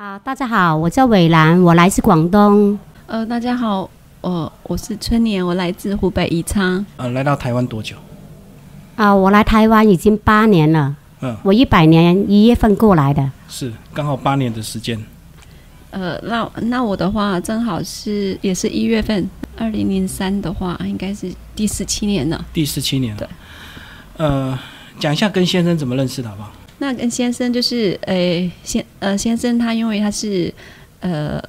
啊，大家好，我叫伟兰，我来自广东。呃，大家好，我我是春年，我来自湖北宜昌。呃，来到台湾多久？啊，我来台湾已经八年了。嗯，我一百年一月份过来的。是，刚好八年的时间。呃，那那我的话正好是也是一月份，二零零三的话应该是第十七年了。第十七年。对。呃，讲一下跟先生怎么认识的，好不好？那跟先生就是呃先呃先生他因为他是呃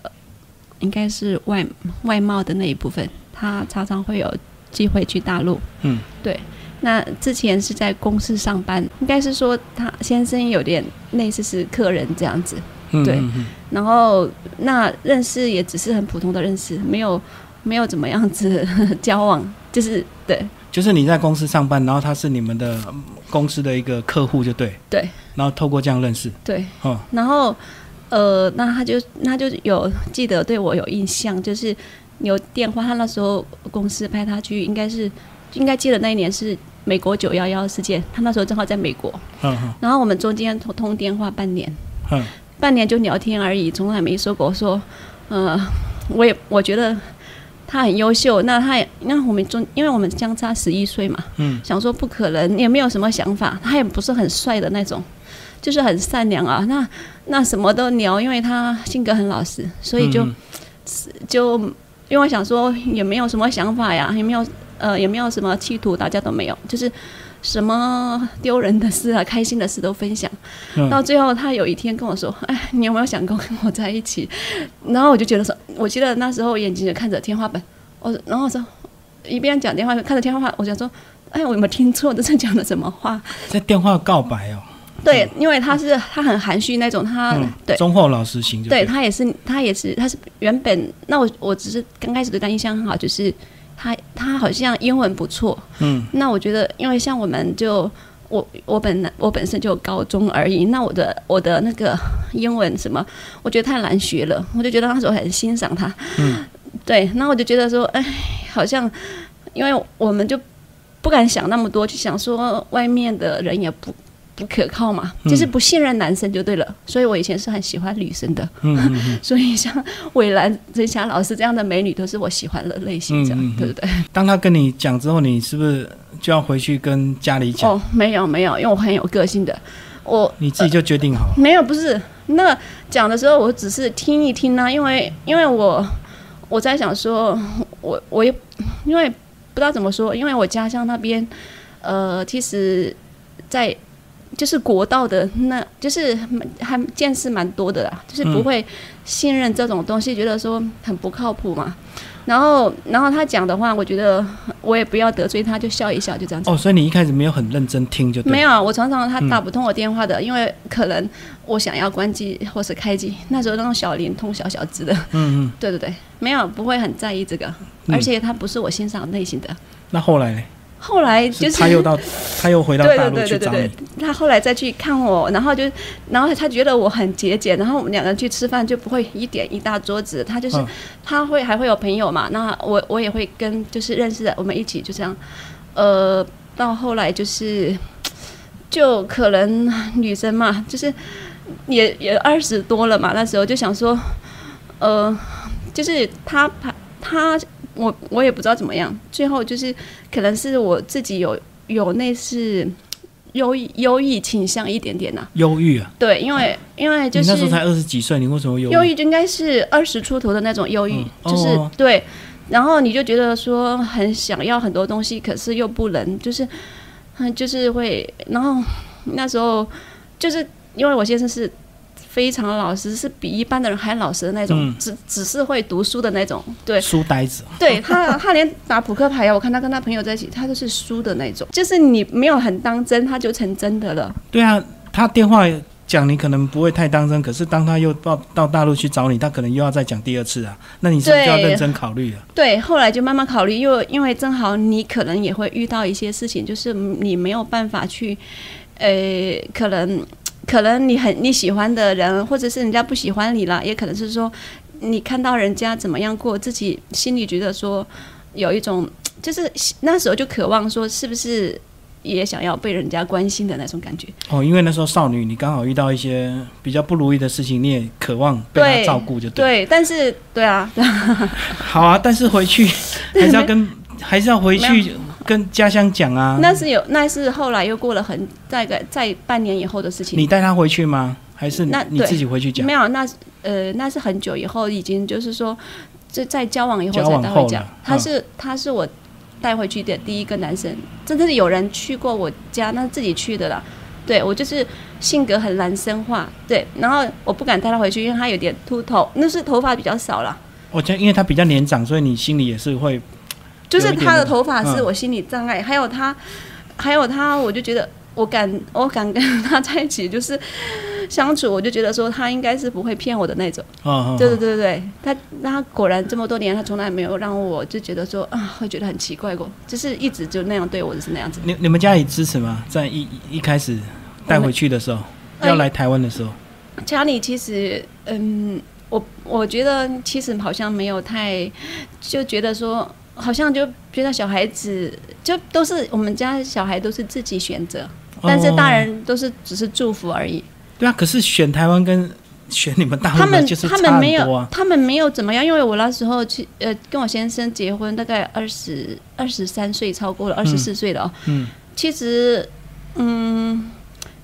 应该是外外贸的那一部分，他常常会有机会去大陆。嗯。对。那之前是在公司上班，应该是说他先生有点类似是客人这样子。对，然后那认识也只是很普通的认识，没有没有怎么样子 交往，就是对，就是你在公司上班，然后他是你们的公司的一个客户，就对，对，然后透过这样认识，对，哦，然后呃，那他就那就有记得对我有印象，就是有电话，他那时候公司派他去，应该是应该记得那一年是美国九幺幺事件，他那时候正好在美国，嗯然后我们中间通通电话半年，嗯。半年就聊天而已，从来没说过说，呃，我也我觉得他很优秀。那他也，那我们中，因为我们相差十一岁嘛，嗯，想说不可能，也没有什么想法。他也不是很帅的那种，就是很善良啊。那那什么都聊，因为他性格很老实，所以就就因为想说也没有什么想法呀，也没有呃也没有什么企图，大家都没有，就是。什么丢人的事啊，开心的事都分享。到最后，他有一天跟我说：“哎，你有没有想过跟我在一起？”然后我就觉得说，我记得那时候眼睛就看着天花板。我然后说，一边讲电话看着天花板，我想说：“哎，我有没有听错？这是讲的什么话？”在电话告白哦。对，因为他是他很含蓄那种，他对忠厚老实型。对他也是，他也是，他是原本那我我只是刚开始对他印象很好，就是。他他好像英文不错，嗯，那我觉得，因为像我们就我我本来我本身就高中而已，那我的我的那个英文什么，我觉得太难学了，我就觉得那时候很欣赏他，嗯，对，那我就觉得说，哎，好像因为我们就不敢想那么多，就想说外面的人也不。不可靠嘛，就是不信任男生就对了。所以我以前是很喜欢女生的，所以像伟兰、陈霞老师这样的美女都是我喜欢的类型，这样对不对？当他跟你讲之后，你是不是就要回去跟家里讲？哦，没有没有，因为我很有个性的，我你自己就决定好？没有，不是那讲的时候，我只是听一听啊，因为因为我我在想说，我我也因为不知道怎么说，因为我家乡那边呃，其实，在。就是国道的，那就是还见识蛮多的啦，就是不会信任这种东西，觉得说很不靠谱嘛。然后，然后他讲的话，我觉得我也不要得罪他，就笑一笑，就这样子。哦，所以你一开始没有很认真听就？没有，我常常他打不通我电话的，因为可能我想要关机或是开机，那时候那种小灵通、小小只的。嗯嗯。对对对，没有，不会很在意这个，而且他不是我欣赏类型的。那后来呢？后来就是他又到，他又回到大陆去找你。他后来再去看我，然后就，然后他觉得我很节俭，然后我们两个人去吃饭就不会一点一大桌子。他就是，他会还会有朋友嘛？那我我也会跟就是认识的，我们一起就这样。呃，到后来就是，就可能女生嘛，就是也也二十多了嘛，那时候就想说，呃，就是他他他。我我也不知道怎么样，最后就是可能是我自己有有那是忧忧郁倾向一点点呐。忧郁啊？对，因为因为就是那时候才二十几岁，你为什么忧郁忧郁？就应该是二十出头的那种忧郁，就是对。然后你就觉得说很想要很多东西，可是又不能，就是嗯，就是会。然后那时候就是因为我先生是。非常老实，是比一般的人还老实的那种，只只是会读书的那种，对，书呆子。对他，他连打扑克牌呀，我看他跟他朋友在一起，他都是输的那种。就是你没有很当真，他就成真的了。对啊，他电话讲你可能不会太当真，可是当他又到到大陆去找你，他可能又要再讲第二次啊。那你是不是要认真考虑了？对，后来就慢慢考虑，因为因为正好你可能也会遇到一些事情，就是你没有办法去，呃，可能。可能你很你喜欢的人，或者是人家不喜欢你了，也可能是说你看到人家怎么样过，自己心里觉得说有一种，就是那时候就渴望说，是不是也想要被人家关心的那种感觉。哦，因为那时候少女，你刚好遇到一些比较不如意的事情，你也渴望被他照顾，就对。但是，对啊，好啊，但是回去还是要跟，还是要回去跟家乡讲啊。那是有，那是后来又过了很大概在半年以后的事情。你带他回去吗？还是那你自己回去讲？没有，那呃，那是很久以后，已经就是说，这在交往以后才带回讲。他是他是我。带回去的第一个男生，真的是有人去过我家，那是自己去的了。对我就是性格很男生化，对，然后我不敢带他回去，因为他有点秃头，那是头发比较少了。我觉得因为他比较年长，所以你心里也是会，就是他的头发是我心理障碍，还有他，还有他，我就觉得。我敢，我敢跟他在一起，就是相处，我就觉得说他应该是不会骗我的那种。对对对对，他他果然这么多年，他从来没有让我就觉得说啊，会觉得很奇怪过，就是一直就那样对我，就是那样子。你你们家里支持吗？在一一开始带回去的时候，要来台湾的时候，家里其实嗯，我我觉得其实好像没有太就觉得说，好像就觉得小孩子就都是我们家小孩都是自己选择。但是大人都是只是祝福而已。对啊，可是选台湾跟选你们大陆就是他们没有，他们没有怎么样，因为我那时候去呃跟我先生结婚，大概二十二十三岁，超过了二十四岁了哦。嗯。其实，嗯，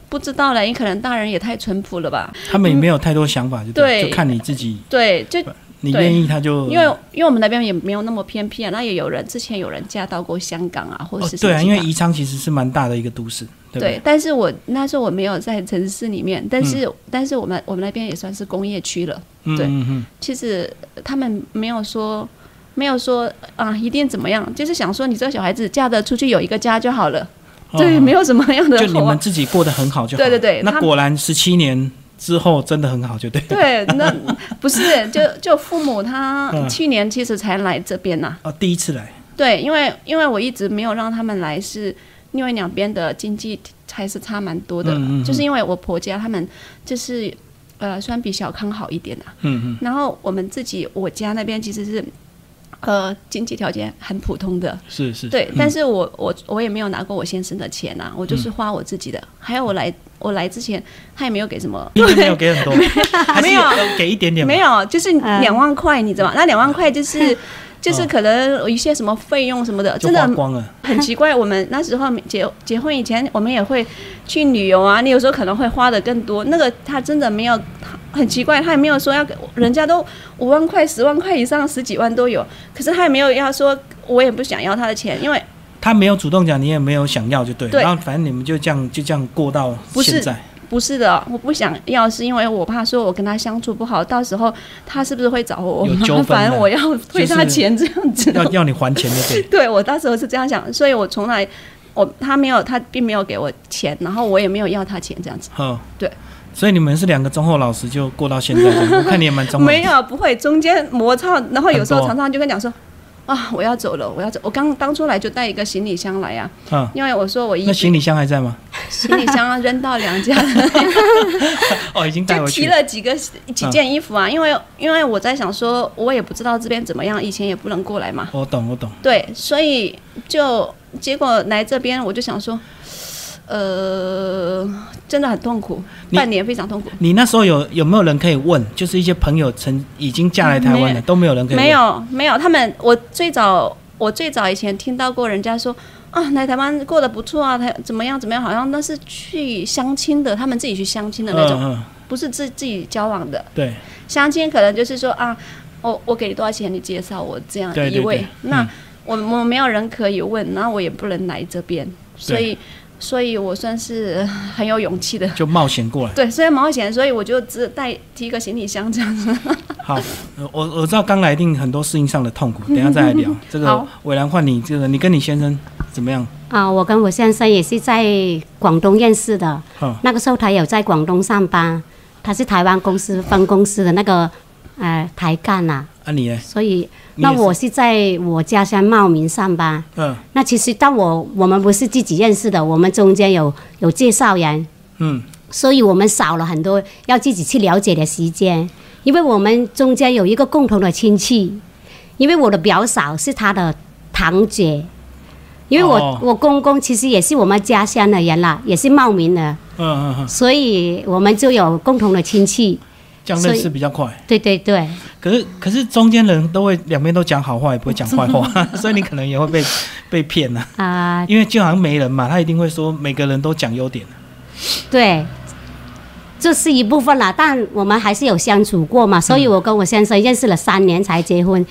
不知道了，你可能大人也太淳朴了吧。他们也没有太多想法，就对，就看你自己。对，就。你愿意他就因为因为我们那边也没有那么偏僻啊，那也有人之前有人嫁到过香港啊，或者是对啊，因为宜昌其实是蛮大的一个都市，对。但是我那时候我没有在城市里面，但是但是我们我们那边也算是工业区了，对。其实他们没有说没有说啊一定怎么样，就是想说你这个小孩子嫁的出去有一个家就好了，对，没有什么样的。就你们自己过得很好就好。对对对，那果然十七年。之后真的很好，就对。对，那不是就就父母他去年其实才来这边呐。哦，第一次来。对，因为因为我一直没有让他们来，是因为两边的经济还是差蛮多的。嗯嗯。就是因为我婆家他们就是呃，算比小康好一点的。嗯嗯。然后我们自己我家那边其实是呃经济条件很普通的。是是。对，但是我我我也没有拿过我先生的钱呐，我就是花我自己的。还有我来。我来之前，他也没有给什么，没有 给很多，没有给一点点，没有，就是两万块，你知道吗？那两万块就是，就是可能有一些什么费用什么的，真的光了，很奇怪。我们那时候结结婚以前，我们也会去旅游啊，你有时候可能会花的更多。那个他真的没有，很奇怪，他也没有说要给，人家都五万块、十万块以上，十几万都有，可是他也没有要说，我也不想要他的钱，因为。他没有主动讲，你也没有想要，就对。然后反正你们就这样就这样过到现在。不是的，我不想要，是因为我怕说我跟他相处不好，到时候他是不是会找我麻烦？我要退他钱这样子。要要你还钱的对。对我到时候是这样想，所以我从来我他没有他并没有给我钱，然后我也没有要他钱这样子。嗯，对。所以你们是两个忠厚老实就过到现在，我看你也蛮忠。没有，不会中间摩擦，然后有时候常常就跟讲说。啊！我要走了，我要走。我刚当初来就带一个行李箱来呀，嗯，因为我说我一那行李箱还在吗？行李箱扔到娘家了。哦，已经带回去。提了几个几件衣服啊，因为因为我在想说，我也不知道这边怎么样，以前也不能过来嘛。我懂，我懂。对，所以就结果来这边，我就想说。呃，真的很痛苦，半年非常痛苦。你那时候有有没有人可以问？就是一些朋友曾已经嫁来台湾的，都没有人可以。没有，没有。他们，我最早，我最早以前听到过人家说啊，来台湾过得不错啊，他怎么样怎么样，好像那是去相亲的，他们自己去相亲的那种，不是自自己交往的。对，相亲可能就是说啊，我我给你多少钱，你介绍我这样一位。那我我没有人可以问，那我也不能来这边，所以。所以我算是很有勇气的，就冒险过来。对，虽然冒险，所以我就只带提一个行李箱这样子。好，我我知道刚来一定很多适应上的痛苦，等下再来聊。这个伟兰换你，这个你跟你先生怎么样？啊，我跟我先生也是在广东认识的。那个时候他有在广东上班，他是台湾公司分公司的那个呃抬杠呐。啊，你呢？所以。那我是在我家乡茂名上班。嗯。那其实，但我我们不是自己认识的，我们中间有有介绍人。嗯。所以我们少了很多要自己去了解的时间，因为我们中间有一个共同的亲戚，因为我的表嫂是他的堂姐，因为我我公公其实也是我们家乡的人啦，也是茂名的，嗯嗯嗯，所以我们就有共同的亲戚，这样认识比较快。对对对。可是可是中间人都会两边都讲好话，也不会讲坏话，所以你可能也会被被骗呐。啊，因为就好像没人嘛，他一定会说每个人都讲优点。对，这是一部分啦，但我们还是有相处过嘛，所以我跟我先生认识了三年才结婚。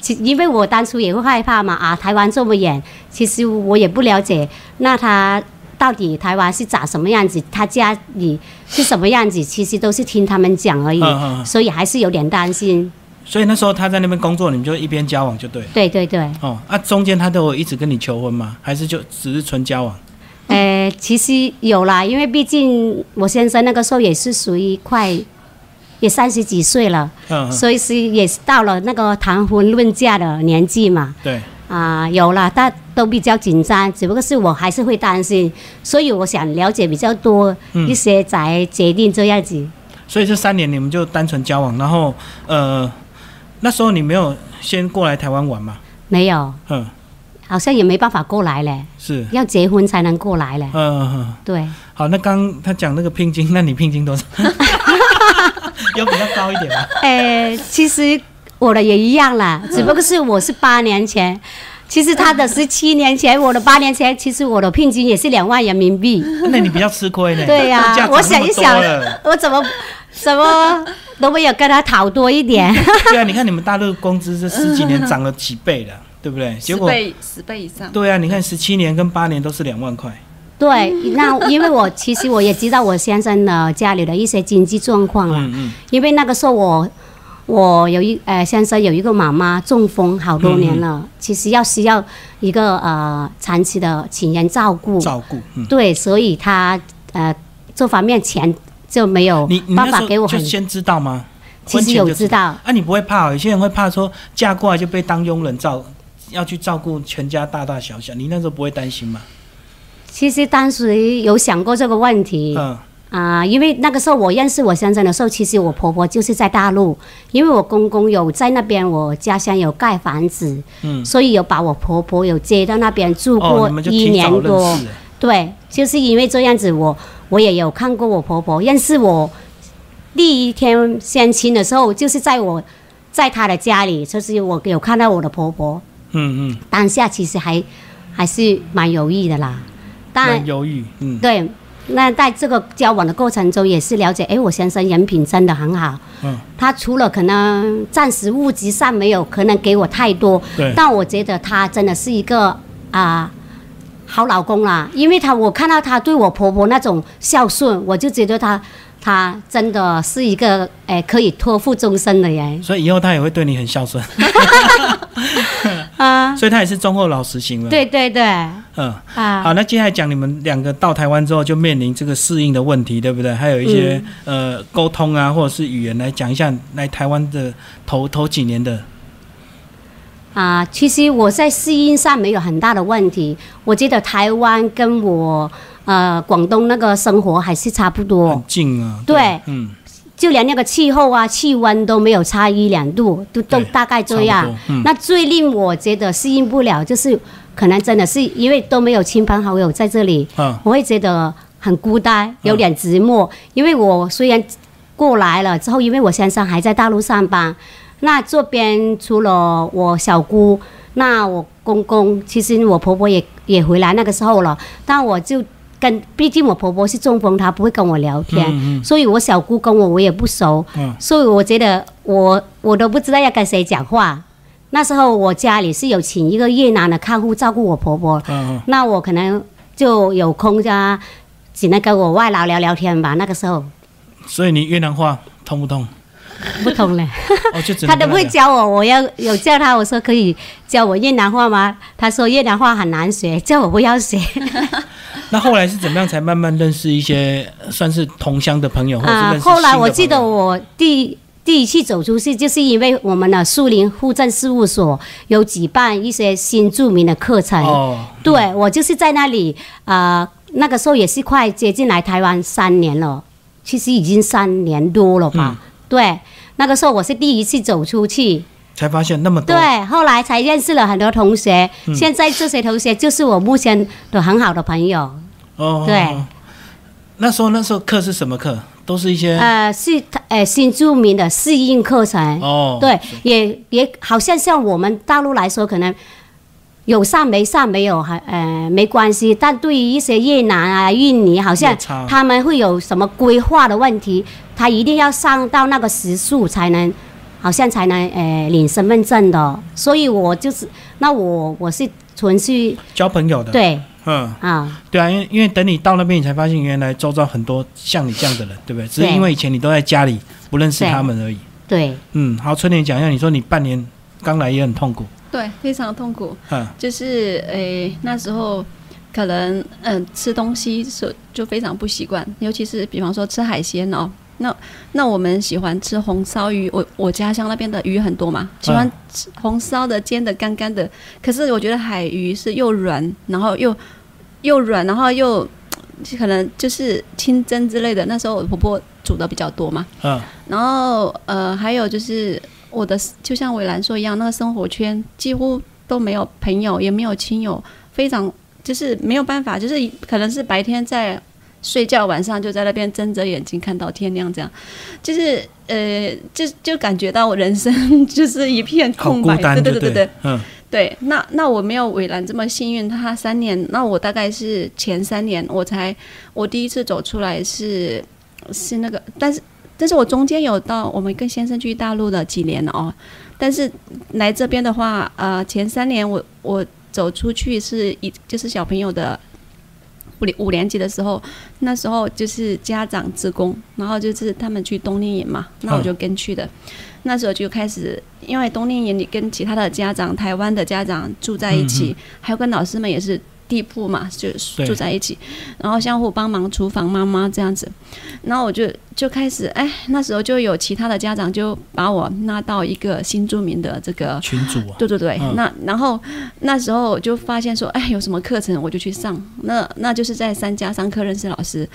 其因为我当初也会害怕嘛，啊，台湾这么远，其实我也不了解，那他到底台湾是长什么样子，他家里是什么样子，其实都是听他们讲而已，所以还是有点担心。所以那时候他在那边工作，你们就一边交往就对。对对对。哦，啊，中间他都有一直跟你求婚吗？还是就只是纯交往？呃，其实有啦，因为毕竟我先生那个时候也是属于快。也三十几岁了，所以是也是到了那个谈婚论嫁的年纪嘛。对。啊，有了，但都比较紧张，只不过是我还是会担心，所以我想了解比较多一些才决定这样子。所以这三年你们就单纯交往，然后呃，那时候你没有先过来台湾玩吗？没有。嗯。好像也没办法过来嘞。是。要结婚才能过来嘞。嗯嗯。对。好，那刚他讲那个聘金，那你聘金多少？有比较高一点吗？诶，其实我的也一样啦，只不过是我是八年前，其实他的是七年前，我的八年前，其实我的聘金也是两万人民币。那你比较吃亏呢？对呀，我想一想，我怎么怎么都没有跟他讨多一点。对啊，你看你们大陆工资这十几年涨了几倍了，对不对？十倍，十倍以上。对啊，你看十七年跟八年都是两万块。对，那因为我其实我也知道我先生的家里的一些经济状况了，嗯嗯，因为那个时候我我有一呃先生有一个妈妈中风好多年了，其实要需要一个呃长期的请人照顾，照顾，对，所以他呃这方面钱就没有办法给我，就先知道吗？其实有知道，啊，你不会怕？有些人会怕说嫁过来就被当佣人照，要去照顾全家大大小小，你那时候不会担心吗？其实当时有想过这个问题，啊，因为那个时候我认识我先生的时候，其实我婆婆就是在大陆，因为我公公有在那边，我家乡有盖房子，嗯，所以有把我婆婆有接到那边住过一年多，对，就是因为这样子，我我也有看过我婆婆，认识我第一天相亲的时候，就是在我在她的家里，就是我有看到我的婆婆，嗯嗯，当下其实还还是蛮犹豫的啦。但犹豫，嗯，对，那在这个交往的过程中，也是了解，哎，我先生人品真的很好，嗯，他除了可能暂时物质上没有可能给我太多，对，但我觉得他真的是一个啊好老公啦，因为他我看到他对我婆婆那种孝顺，我就觉得他。他真的是一个哎可以托付终身的人，所以以后他也会对你很孝顺。啊，所以他也是忠厚老实型了。对对对，嗯啊，好，那接下来讲你们两个到台湾之后就面临这个适应的问题，对不对？还有一些呃沟通啊，或者是语言来讲一下来台湾的头头几年的。啊，其实我在适应上没有很大的问题，我觉得台湾跟我。呃，广东那个生活还是差不多，很近啊。对，嗯，就连那个气候啊、气温都没有差一两度，都都大概这样。那最令我觉得适应不了，就是可能真的是因为都没有亲朋好友在这里，我会觉得很孤单，有点寂寞。因为我虽然过来了之后，因为我先生还在大陆上班，那这边除了我小姑，那我公公，其实我婆婆也也回来那个时候了，但我就。跟毕竟我婆婆是中风，她不会跟我聊天，所以我小姑跟我我也不熟，所以我觉得我我都不知道要跟谁讲话。那时候我家里是有请一个越南的看护照顾我婆婆，那我可能就有空家只能跟我外劳聊聊天吧。那个时候，所以你越南话通不通？不通嘞，他都不会教我。我要有叫他，我说可以教我越南话吗？他说越南话很难学，叫我不要学。那后来是怎么样才慢慢认识一些算是同乡的朋友，或者认识后来我记得我第第一次走出去，就是因为我们的树林户政事务所有举办一些新著名的课程。哦，对我就是在那里啊，那个时候也是快接近来台湾三年了，其实已经三年多了吧。对，那个时候我是第一次走出去。才发现那么多。对，后来才认识了很多同学，现在这些同学就是我目前的很好的朋友。哦，对。那时候那时候课是什么课？都是一些呃，是呃新著名的适应课程。哦，对，也也好像像我们大陆来说，可能有上没上没有还呃没关系，但对于一些越南啊、印尼，好像他们会有什么规划的问题，他一定要上到那个时数才能，好像才能呃领身份证的。所以我就是那我我是纯是交朋友的。对。嗯啊，对啊，因为因为等你到那边，你才发现原来周遭很多像你这样的人，对不对？只是因为以前你都在家里不认识他们而已。对，嗯，好，春莲讲一下，你说你半年刚来也很痛苦，对，非常痛苦。嗯，就是诶那时候可能嗯吃东西是就非常不习惯，尤其是比方说吃海鲜哦。那那我们喜欢吃红烧鱼，我我家乡那边的鱼很多嘛，喜欢吃红烧的、煎的、干干的。可是我觉得海鱼是又软，然后又又软，然后又可能就是清蒸之类的。那时候我婆婆煮的比较多嘛。嗯。然后呃，还有就是我的，就像伟兰说一样，那个生活圈几乎都没有朋友，也没有亲友，非常就是没有办法，就是可能是白天在。睡觉晚上就在那边睁着眼睛看到天亮，这样，就是呃，就就感觉到我人生 就是一片空白，对对对对对，嗯，对。那那我没有伟兰这么幸运，他三年，那我大概是前三年我才我第一次走出来是是那个，但是但是我中间有到我们跟先生去大陆的几年了哦，但是来这边的话，呃，前三年我我走出去是一就是小朋友的。五五年级的时候，那时候就是家长职工，然后就是他们去冬令营嘛，那我就跟去的。那时候就开始，因为冬令营你跟其他的家长、台湾的家长住在一起，还有跟老师们也是。地铺嘛，就住在一起，然后相互帮忙，厨房妈妈这样子，然后我就就开始，哎，那时候就有其他的家长就把我拉到一个新住民的这个群组啊，对对对，那然后那时候我就发现说，哎，有什么课程我就去上，那那就是在三家上课认识老师，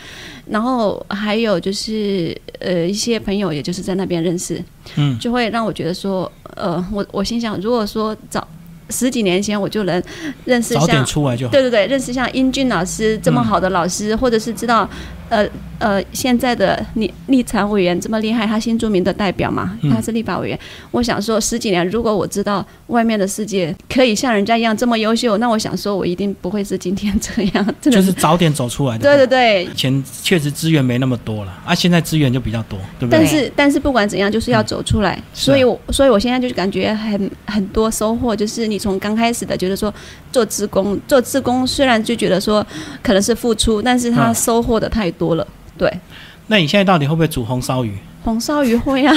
然后还有就是呃一些朋友，也就是在那边认识，嗯，就会让我觉得说，呃，我我心想，如果说早。十几年前我就能认识像对对对，认识像英俊老师这么好的老师，或者是知道。呃呃，现在的立立场委员这么厉害，他新著名的代表嘛，他是立法委员。我想说，十几年如果我知道外面的世界可以像人家一样这么优秀，那我想说，我一定不会是今天这样。就是早点走出来的。对对对，以前确实资源没那么多了，啊，现在资源就比较多，对不对？但是但是不管怎样，就是要走出来。所以，我所以我现在就是感觉很很多收获，就是你从刚开始的觉得说做职工，做职工虽然就觉得说可能是付出，但是他收获的太。多了，对。那你现在到底会不会煮红烧鱼？红烧鱼会啊。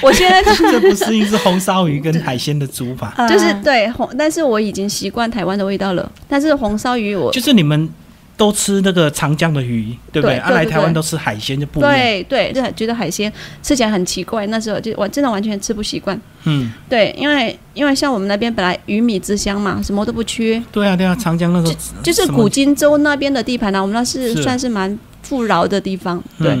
我现在 这不适应是红烧鱼跟海鲜的煮法，就是对红，但是我已经习惯台湾的味道了。但是红烧鱼我就是你们。都吃那个长江的鱼，对不对？啊，来台湾都吃海鲜就不一样。对对，就觉得海鲜吃起来很奇怪。那时候就我真的完全吃不习惯。嗯，对，因为因为像我们那边本来鱼米之乡嘛，什么都不缺。对啊对啊，长江那个就是古今州那边的地盘呢，我们那是算是蛮富饶的地方。对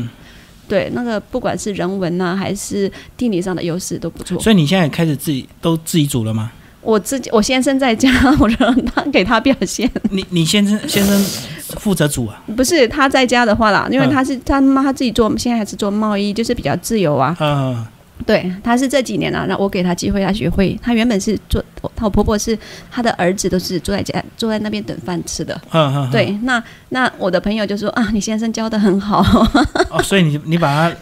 对，那个不管是人文呐，还是地理上的优势都不错。所以你现在开始自己都自己煮了吗？我自己，我先生在家，我让他给他表现。你你先生先生负责煮啊？不是他在家的话啦，因为他是他妈他自己做，现在还是做贸易，就是比较自由啊。嗯，对，他是这几年啊，让我给他机会，他学会。他原本是做，他我婆婆是他的儿子，都是坐在家坐在那边等饭吃的。嗯嗯。对，那那我的朋友就说啊，你先生教的很好。哦，所以你你把他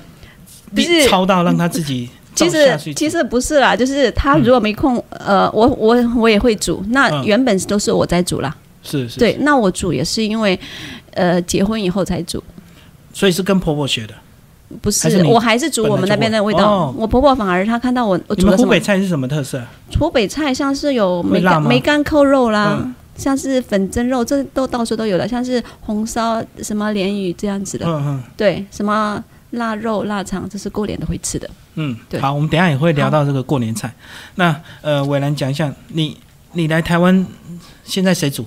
抄到让他自己。其实其实不是啦，就是他如果没空，呃，我我我也会煮。那原本都是我在煮啦。是是。对，那我煮也是因为，呃，结婚以后才煮。所以是跟婆婆学的？不是，我还是煮我们那边的味道。我婆婆反而她看到我，我煮的湖北菜是什么特色？湖北菜像是有梅干梅干扣肉啦，像是粉蒸肉，这都到处都有的，像是红烧什么鲢鱼这样子的。嗯嗯。对，什么？腊肉、腊肠，这是过年都会吃的。嗯，对。好，我们等下也会聊到这个过年菜。那呃，伟兰讲一下，你你来台湾，现在谁煮？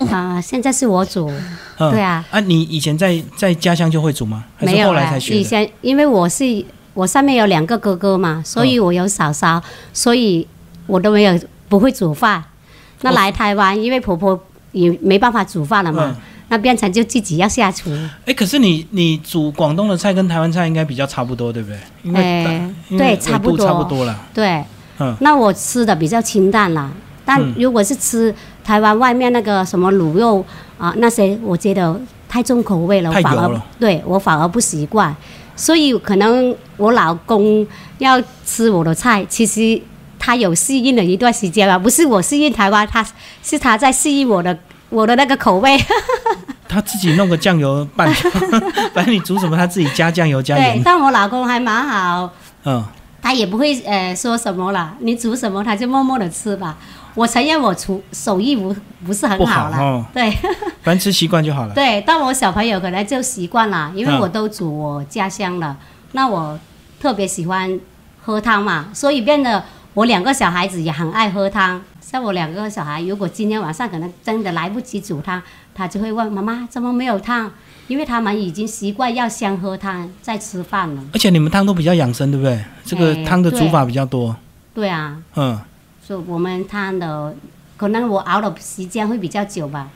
啊，现在是我煮。对啊。啊，你以前在在家乡就会煮吗？没有，后来才学。以前因为我是我上面有两个哥哥嘛，所以我有嫂嫂，所以我都没有不会煮饭。那来台湾，因为婆婆也没办法煮饭了嘛，那变成就自己要下厨。哎，可是你你煮广东的菜跟台湾菜应该比较差不多，对不对？哎，对，差不多，差不多了。对，嗯，那我吃的比较清淡啦。但如果是吃台湾外面那个什么卤肉啊那些，我觉得太重口味了，反而对我反而不习惯。所以可能我老公要吃我的菜，其实他有适应了一段时间吧，不是我适应台湾，他是他在适应我的我的那个口味。他自己弄个酱油拌，反正你煮什么他自己加酱油加盐。对，但我老公还蛮好，嗯，他也不会呃说什么了，你煮什么他就默默的吃吧。我承认我厨手艺不不是很好了，对，反正吃习惯就好了。对，但我小朋友可能就习惯了，因为我都煮我家乡的，那我特别喜欢喝汤嘛，所以变得我两个小孩子也很爱喝汤。像我两个小孩，如果今天晚上可能真的来不及煮汤，他就会问妈妈怎么没有汤，因为他们已经习惯要先喝汤再吃饭了。而且你们汤都比较养生，对不对？这个汤的煮法比较多。对啊。嗯。我们汤的可能我熬的时间会比较久吧，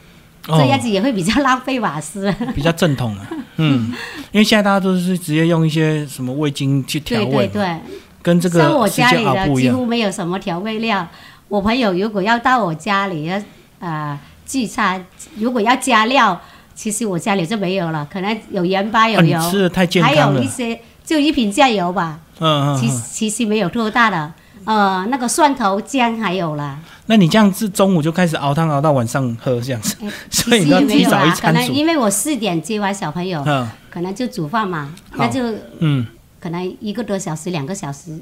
这样子也会比较浪费瓦斯。比较正统啊，嗯，因为现在大家都是直接用一些什么味精去调味，对对对，跟这个像我家里的几乎没有什么调味料。我朋友如果要到我家里要呃聚餐，如果要加料，其实我家里就没有了，可能有盐巴有油，吃的太健康了，还有一些就一瓶酱油吧，嗯嗯，其其实没有多大的。呃，那个蒜头姜还有啦。那你这样子中午就开始熬汤熬到晚上喝这样子，所以你要提早一餐可能因为我四点接完小朋友，嗯，可能就煮饭嘛，那就嗯，可能一个多小时、两个小时，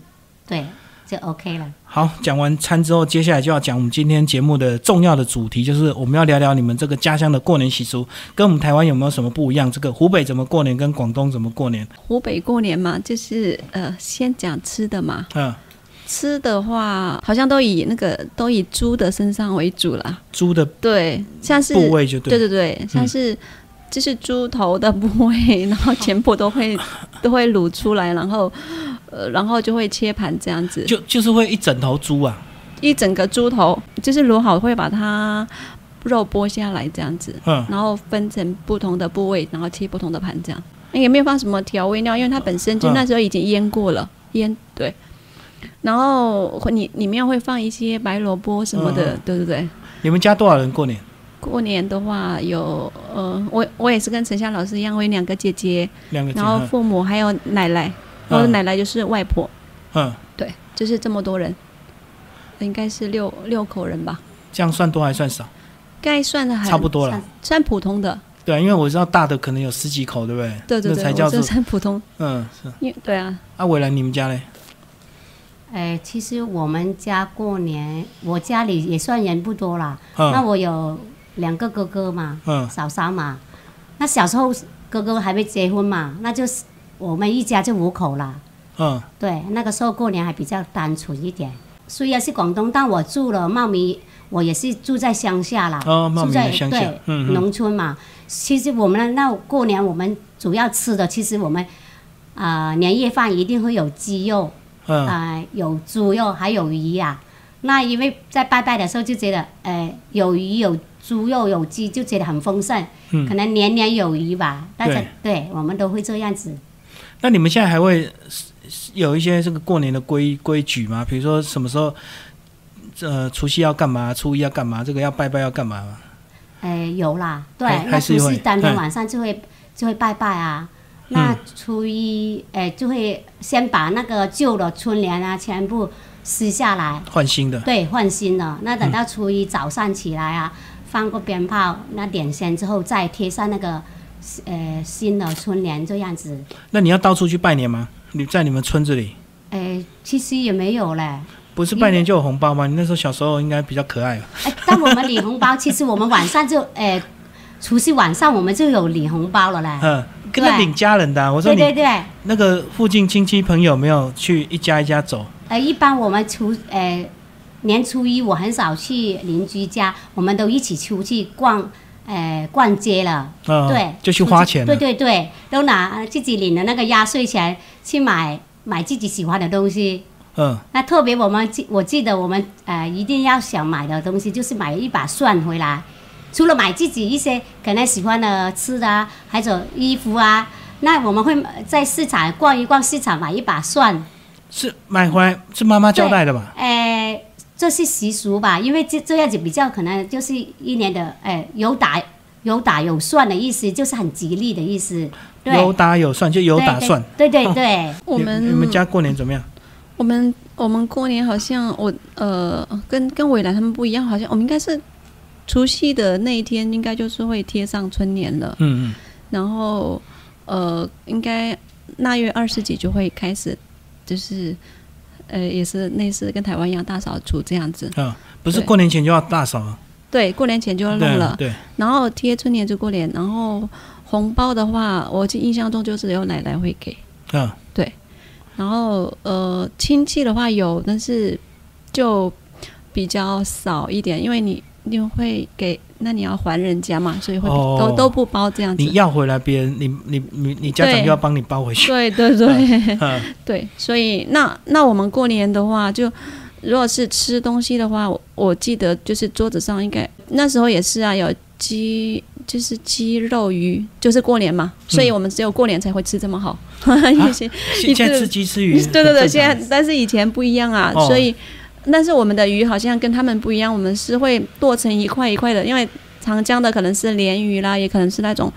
对，就 OK 了。好，讲完餐之后，接下来就要讲我们今天节目的重要的主题，就是我们要聊聊你们这个家乡的过年习俗，跟我们台湾有没有什么不一样？这个湖北怎么过年，跟广东怎么过年？湖北过年嘛，就是呃，先讲吃的嘛，嗯。吃的话，好像都以那个都以猪的身上为主了。猪的对，像是部位就对，对对对，像是就是猪头的部位，然后全部都会 都会卤出来，然后呃，然后就会切盘这样子。就就是会一整头猪啊，一整个猪头，就是卤好会把它肉剥下来这样子，嗯，然后分成不同的部位，然后切不同的盘这样。也没有放什么调味料，因为它本身就那时候已经腌过了，腌对。然后你里面会放一些白萝卜什么的，对对对。你们家多少人过年？过年的话有呃，我我也是跟陈夏老师一样，我有两个姐姐，两个，然后父母还有奶奶，我的奶奶就是外婆。嗯，对，就是这么多人，应该是六六口人吧。这样算多还算少？该算的还差不多了，算普通的。对，因为我知道大的可能有十几口，对不对？对对对，这算普通。嗯，是。因对啊。阿伟来，你们家嘞？哎，其实我们家过年，我家里也算人不多啦。那我有两个哥哥嘛，嫂嫂嘛。那小时候哥哥还没结婚嘛，那就是我们一家就五口啦。嗯，对，那个时候过年还比较单纯一点。虽然是广东，但我住了茂名，我也是住在乡下啦。哦，茂名乡下，对，农村嘛。其实我们那过年，我们主要吃的，其实我们啊年夜饭一定会有鸡肉。啊，有猪肉还有鱼呀，那因为在拜拜的时候就觉得，呃，有鱼有猪肉有鸡就觉得很丰盛，可能年年有余吧。大家对我们都会这样子。那你们现在还会有一些这个过年的规规矩吗？比如说什么时候，呃，除夕要干嘛？初一要干嘛？这个要拜拜要干嘛吗？哎，有啦，对，那除夕当天晚上就会就会拜拜啊。那初一，哎，就会先把那个旧的春联啊，全部撕下来，换新的。对，换新的。那等到初一早上起来啊，放个鞭炮，那点香之后，再贴上那个，呃，新的春联这样子。那你要到处去拜年吗？你在你们村子里？哎，其实也没有嘞。不是拜年就有红包吗？你那时候小时候应该比较可爱。哎，但我们领红包，其实我们晚上就，哎，除夕晚上我们就有领红包了嘞。嗯。跟他领家人的，我说你那个附近亲戚朋友没有去一家一家走。呃，一般我们初呃年初一我很少去邻居家，我们都一起出去逛，呃逛街了。对，就去花钱。对对对，都拿自己领的那个压岁钱去买买自己喜欢的东西。嗯，那特别我们记，我记得我们呃一定要想买的东西，就是买一把蒜回来。除了买自己一些可能喜欢的吃的，还有衣服啊，那我们会在市场逛一逛市场，买一把蒜。是买回来是妈妈交代的吧？哎，这是习俗吧？因为这这样子比较可能就是一年的哎有打有打有算的意思，就是很吉利的意思。有打有算就有打算。对对对，我们你们家过年怎么样？我们我们过年好像我呃跟跟伟兰他们不一样，好像我们应该是除夕的那一天，应该就是会贴上春联了。嗯嗯。然后呃，应该腊月二十几就会开始，就是呃也是类似跟台湾一样大扫除这样子。啊，不是过年前就要大扫。对，过年前就要弄了。对。然后贴春联就过年，然后红包的话，我记印象中就是有奶奶会给。嗯。对。然后呃，亲戚的话有，但是就比较少一点，因为你你会给，那你要还人家嘛，所以会都都不包这样子。你要回来，别人你你你你家长就要帮你包回去。对对对，对，所以那那我们过年的话，就如果是吃东西的话，我记得就是桌子上应该那时候也是啊，有鸡。就是鸡肉鱼，就是过年嘛，所以我们只有过年才会吃这么好。以前现在吃鸡吃鱼，对对对，现在 但是以前不一样啊，所以但是我们的鱼好像跟他们不一样，我们是会剁成一块一块的，因为长江的可能是鲢鱼啦，也可能是那种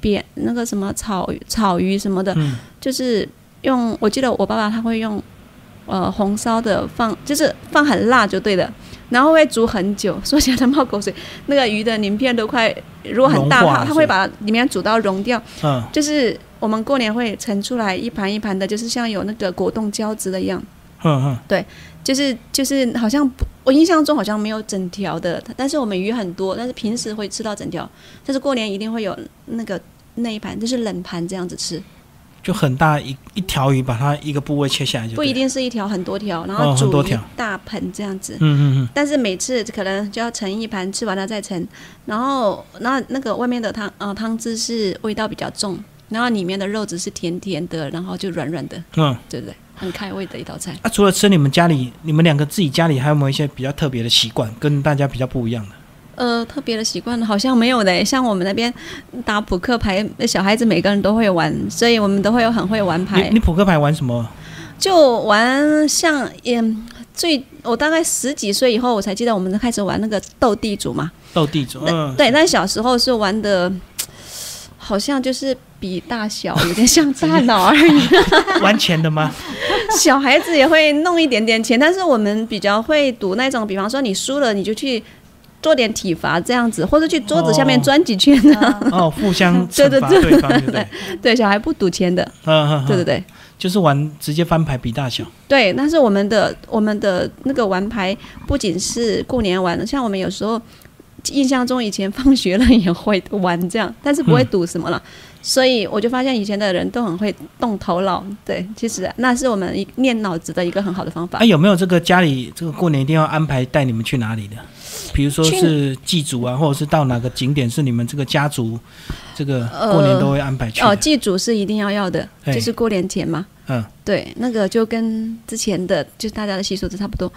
扁那个什么草草鱼什么的，就是用我记得我爸爸他会用呃红烧的放，就是放很辣就对的。然后会煮很久，说起来都冒口水。那个鱼的鳞片都快，如果很大，它它会把里面煮到融掉。嗯，就是我们过年会盛出来一盘一盘的，就是像有那个果冻胶质的一样。嗯嗯，对，就是就是好像我印象中好像没有整条的，但是我们鱼很多，但是平时会吃到整条，但是过年一定会有那个那一盘，就是冷盘这样子吃。就很大一一条鱼，把它一个部位切下来就不一定是一条，很多条，然后煮一大盆这样子。嗯嗯嗯。但是每次可能就要盛一盘，吃完了再盛。然后，然后那个外面的汤，呃，汤汁是味道比较重，然后里面的肉质是甜甜的，然后就软软的。嗯，对不对？很开胃的一道菜。啊，除了吃，你们家里，你们两个自己家里还有没有一些比较特别的习惯，跟大家比较不一样的？呃，特别的习惯好像没有的。像我们那边打扑克牌，小孩子每个人都会玩，所以我们都会有很会玩牌。你扑克牌玩什么？就玩像嗯，最我大概十几岁以后，我才记得我们开始玩那个斗地主嘛。斗地主，嗯，对。但小时候是玩的，好像就是比大小有点像大脑而已。玩钱的吗？小孩子也会弄一点点钱，但是我们比较会赌那种，比方说你输了你就去。做点体罚这样子，或者去桌子下面转几圈呢？哦，互相 对对对对对对，小孩不赌钱的，嗯嗯，对对对，就是玩直接翻牌比大小。对，但是我们的我们的那个玩牌不仅是过年玩的，像我们有时候印象中以前放学了也会玩这样，但是不会赌什么了。所以我就发现以前的人都很会动头脑，对，其实那是我们练脑子的一个很好的方法。哎，有没有这个家里这个过年一定要安排带你们去哪里的？比如说是祭祖啊，或者是到哪个景点是你们这个家族这个过年都会安排去。哦，祭祖是一定要要的，就是过年前嘛。嗯，对，那个就跟之前的就是大家的习俗都差不多。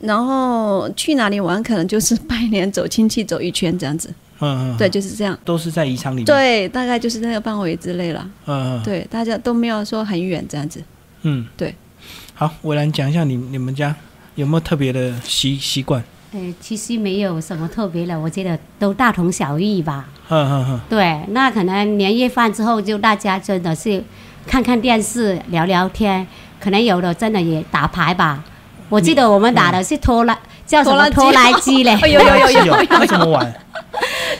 然后去哪里玩，可能就是拜年、走亲戚、走一圈这样子。嗯嗯，对，就是这样。都是在宜昌里面。对，大概就是那个范围之内了。嗯嗯，对，大家都没有说很远这样子。嗯，对。好，我来讲一下你你们家有没有特别的习习惯。呃，其实没有什么特别的，我觉得都大同小异吧。嗯嗯嗯。对，那可能年夜饭之后，就大家真的是看看电视、聊聊天，可能有的真的也打牌吧。我记得我们打的是拖拉，叫什么拖拉机嘞？有有有有有。那怎么玩？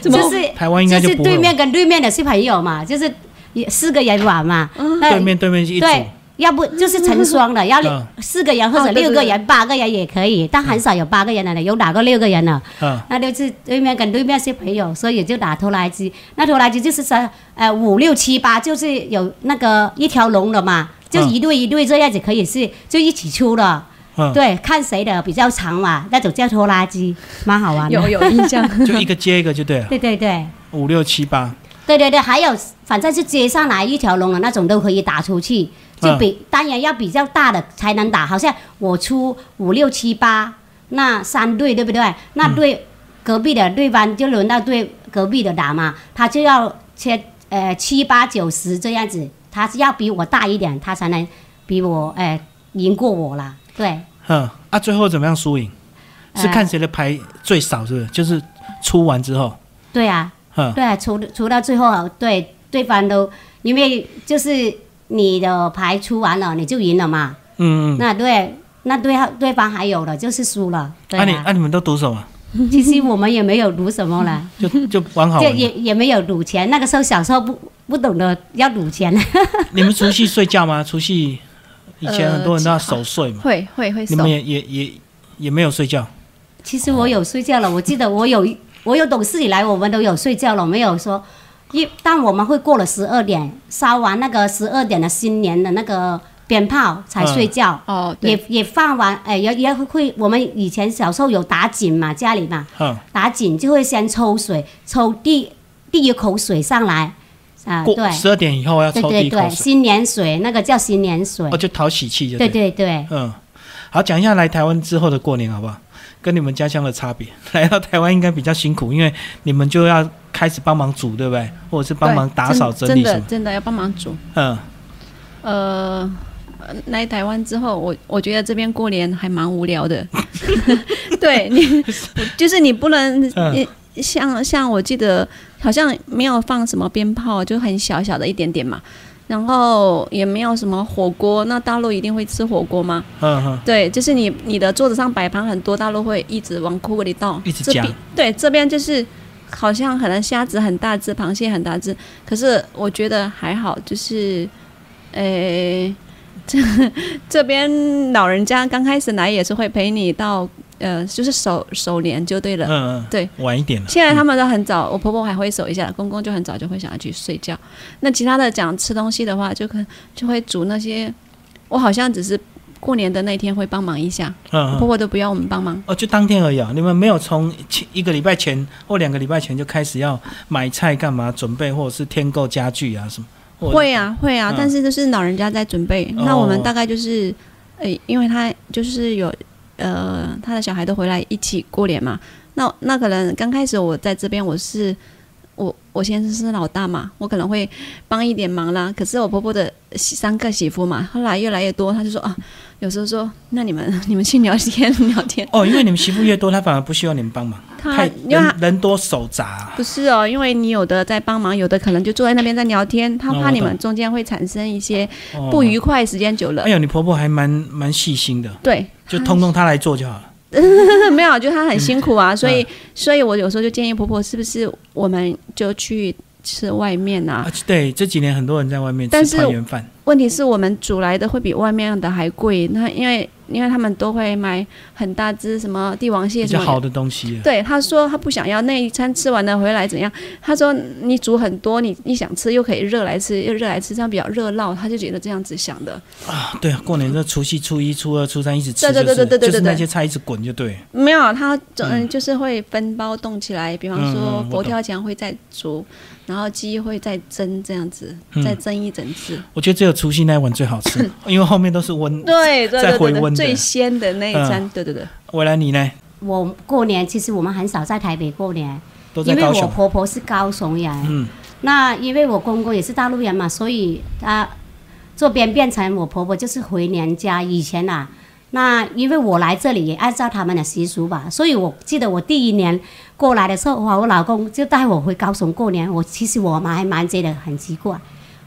就是台湾应该就是对面跟对面的是朋友嘛，就是四个人玩嘛。对面对面是一组。要不就是成双的，要四个人或者六个人、八个人也可以，但很少有八个人的，有打过六个人的。嗯，那就是对面跟对面是朋友，所以就打拖拉机。那拖拉机就是说，呃，五六七八就是有那个一条龙的嘛，就一对一对这样子可以是就一起出了。嗯，对，看谁的比较长嘛，那种叫拖拉机，蛮好玩的。有有印象，就一个接一个就对了。对对对，五六七八。对对对，还有反正是接上来一条龙的那种都可以打出去。就比当然要比较大的才能打。好像我出五六七八，那三队对不对？那对隔壁的对方就轮到对隔壁的打嘛，他就要切呃七八九十这样子，他是要比我大一点，他才能比我哎赢过我啦。对。嗯，啊，最后怎么样输赢？是看谁的牌最少，是不是？就是出完之后。对啊。嗯。对，出出到最后，对对方都因为就是你的牌出完了，你就赢了嘛。嗯嗯。那对，那对对方还有的就是输了。那你那你们都赌什么？其实我们也没有赌什么了，就就玩好。就也也没有赌钱，那个时候小时候不不懂得要赌钱。你们除夕睡觉吗？除夕以前很多人都要守岁嘛。会会会。你们也也也也没有睡觉。其实我有睡觉了，我记得我有我有懂事以来，我们都有睡觉了，没有说一，但我们会过了十二点烧完那个十二点的新年的那个鞭炮才睡觉。哦，也也放完，哎，也也会，我们以前小时候有打井嘛，家里嘛，打井就会先抽水，抽第第一口水上来，啊，过，十二点以后要抽第一口水，新年水那个叫新年水，哦，就讨喜气，就对对对，嗯，好，讲一下来台湾之后的过年好不好？跟你们家乡的差别，来到台湾应该比较辛苦，因为你们就要开始帮忙煮，对不对？或者是帮忙打扫整理什么？真的真的要帮忙煮。嗯，呃，来台湾之后，我我觉得这边过年还蛮无聊的。对你，就是你不能像像我记得好像没有放什么鞭炮，就很小小的一点点嘛。然后也没有什么火锅，那大陆一定会吃火锅吗？嗯哼，对，就是你你的桌子上摆盘很多，大陆会一直往锅里倒，一直加。对，这边就是好像可能虾子很大只，螃蟹很大只，可是我觉得还好，就是，诶，这 这边老人家刚开始来也是会陪你到。呃，就是守守年就对了。嗯嗯。对，晚一点了。现在他们都很早，我婆婆还会守一下，公公就很早就会想要去睡觉。那其他的讲吃东西的话，就可就会煮那些。我好像只是过年的那天会帮忙一下。嗯婆婆都不要我们帮忙。哦，就当天而已啊！你们没有从前一个礼拜前或两个礼拜前就开始要买菜干嘛准备，或者是添购家具啊什么？会啊会啊，但是都是老人家在准备。那我们大概就是，诶，因为他就是有。呃，他的小孩都回来一起过年嘛？那那可能刚开始我在这边，我是我我先生是老大嘛，我可能会帮一点忙啦。可是我婆婆的三个媳妇嘛，后来越来越多，他就说啊，有时候说那你们 你们去聊天 聊天。哦，因为你们媳妇越多，他反而不需要你们帮忙，太人人多手杂。不是哦，因为你有的在帮忙，有的可能就坐在那边在聊天，他怕你们中间会产生一些不愉快，时间久了。哎呦，你婆婆还蛮蛮细心的。对。就通通她来做就好了。没有，就她很辛苦啊，所以，所以我有时候就建议婆婆，是不是我们就去吃外面啊？对，这几年很多人在外面吃团圆饭。问题是我们煮来的会比外面的还贵，那因为。因为他们都会买很大只什么帝王蟹，什么好的东西。对，他说他不想要那一餐吃完了回来怎样？他说你煮很多，你你想吃又可以热来吃，又热来吃，这样比较热闹。他就觉得这样子想的。啊，对啊，过年这除夕、初一、初二、初三一直吃，对对对对对对，就是那些菜一直滚就对。没有，他嗯就是会分包冻起来，比方说佛跳墙会再煮。然后鸡会再蒸这样子，再蒸一整次。我觉得只有除夕那一碗最好吃，因为后面都是温，对，再回温最鲜的那一餐。对对对。未来你呢？我过年其实我们很少在台北过年，因为我婆婆是高雄人。嗯。那因为我公公也是大陆人嘛，所以他这边变成我婆婆就是回娘家。以前啊。那因为我来这里也按照他们的习俗吧，所以我记得我第一年过来的时候，哇，我老公就带我回高雄过年。我其实我还蛮觉得很奇怪，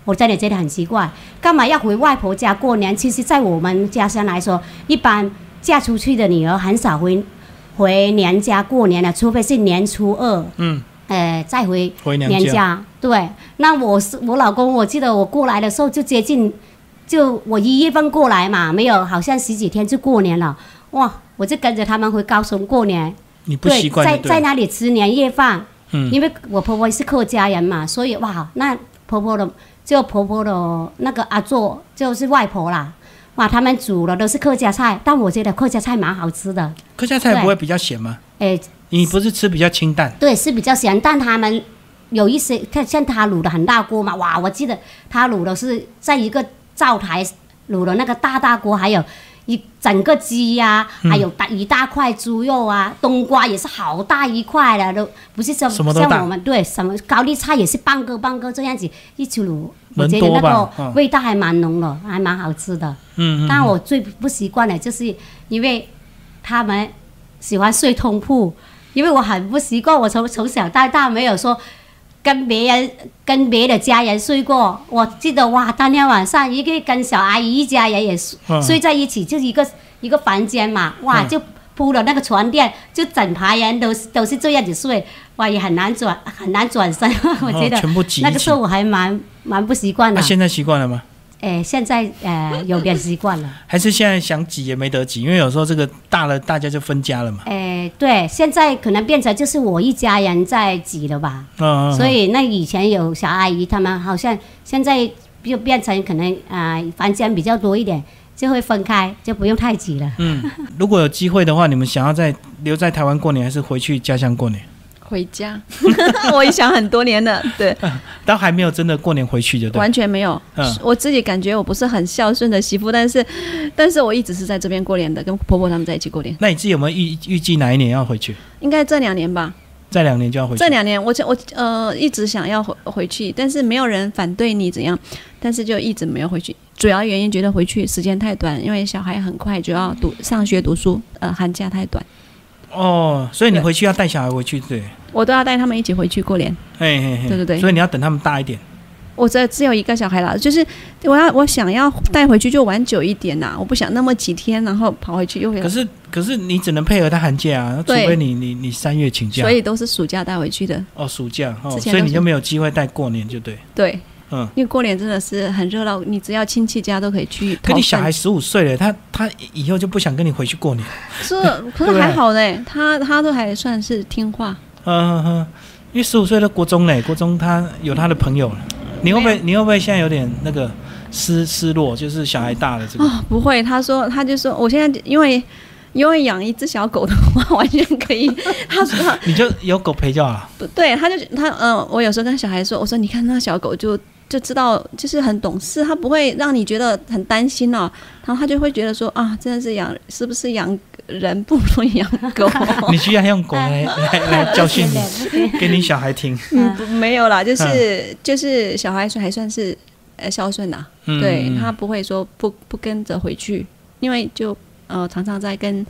我真的觉得很奇怪，干嘛要回外婆家过年？其实，在我们家乡来说，一般嫁出去的女儿很少回回娘家过年的，除非是年初二，嗯，呃，再回娘家。对，那我是我老公，我记得我过来的时候就接近。就我一月份过来嘛，没有，好像十几天就过年了，哇！我就跟着他们回高雄过年。你不习惯在在那里吃年夜饭，嗯，因为我婆婆是客家人嘛，所以哇，那婆婆的就婆婆的那个阿做就是外婆啦，哇，他们煮的都是客家菜，但我觉得客家菜蛮好吃的。客家菜不会比较咸吗？哎，你不是吃比较清淡？对，是比较咸，但他们有一些，看像他卤的很大锅嘛，哇！我记得他卤的是在一个灶台卤的那个大大锅，还有一整个鸡呀，还有大一大块猪肉啊，冬瓜也是好大一块的，都不是像像我们对什么高丽菜也是半个半个这样子一起卤，我觉得那个味道还蛮浓的，还蛮好吃的。嗯嗯。但我最不习惯的就是因为他们喜欢睡通铺。因为我很不习惯，我从从小到大没有说跟别人、跟别的家人睡过。我记得哇，当天晚上一个跟小阿姨一家人也睡在一起，就是一个一个房间嘛，哇，就铺了那个床垫，就整排人都都是这样子睡，哇，也很难转很难转身。我觉得那个时候我还蛮蛮不习惯的。那现在习惯了吗？哎，现在呃有点习惯了，还是现在想挤也没得挤，因为有时候这个大了，大家就分家了嘛。哎，对，现在可能变成就是我一家人在挤了吧。嗯嗯。所以那以前有小阿姨他们，好像现在就变成可能啊房间比较多一点，就会分开，就不用太挤了。嗯，如果有机会的话，你们想要在留在台湾过年，还是回去家乡过年？回家，我也想很多年了，对，但还没有真的过年回去就对，完全没有。嗯，我自己感觉我不是很孝顺的媳妇，但是，但是我一直是在这边过年的，跟婆婆他们在一起过年。那你自己有没有预预计哪一年要回去？应该这两年吧。这两年就要回去。这两年，我我呃一直想要回回去，但是没有人反对你怎样，但是就一直没有回去。主要原因觉得回去时间太短，因为小孩很快就要读上学读书，呃，寒假太短。哦，所以你回去要带小孩回去，对？我都要带他们一起回去过年。嘿嘿嘿，对对对。所以你要等他们大一点。我这只有一个小孩了，就是我要我想要带回去就玩久一点呐，我不想那么几天然后跑回去又回来。可是可是你只能配合他寒假啊，除非你你你三月请假。所以都是暑假带回去的。哦，暑假哦，所以你就没有机会带过年，就对。对。嗯，因为过年真的是很热闹，你只要亲戚家都可以去。可你小孩十五岁了，他他以后就不想跟你回去过年。是，可是还好呢，他他都还算是听话。嗯哼，因为十五岁的国中嘞，国中他有他的朋友了。你会不会你会不会现在有点那个失失落？就是小孩大了这个。哦，不会，他说他就说我现在因为因为养一只小狗的话，完全可以。他说你就有狗陪就好。不对，他就他嗯，我有时候跟小孩说，我说你看那小狗就。就知道就是很懂事，他不会让你觉得很担心哦，然后他就会觉得说啊，真的是养是不是养人不如养狗？你居然用狗来来来教训你，给你小孩听。嗯，没有啦，就是就是小孩还算是呃孝顺呐，对他不会说不不跟着回去，因为就呃常常在跟。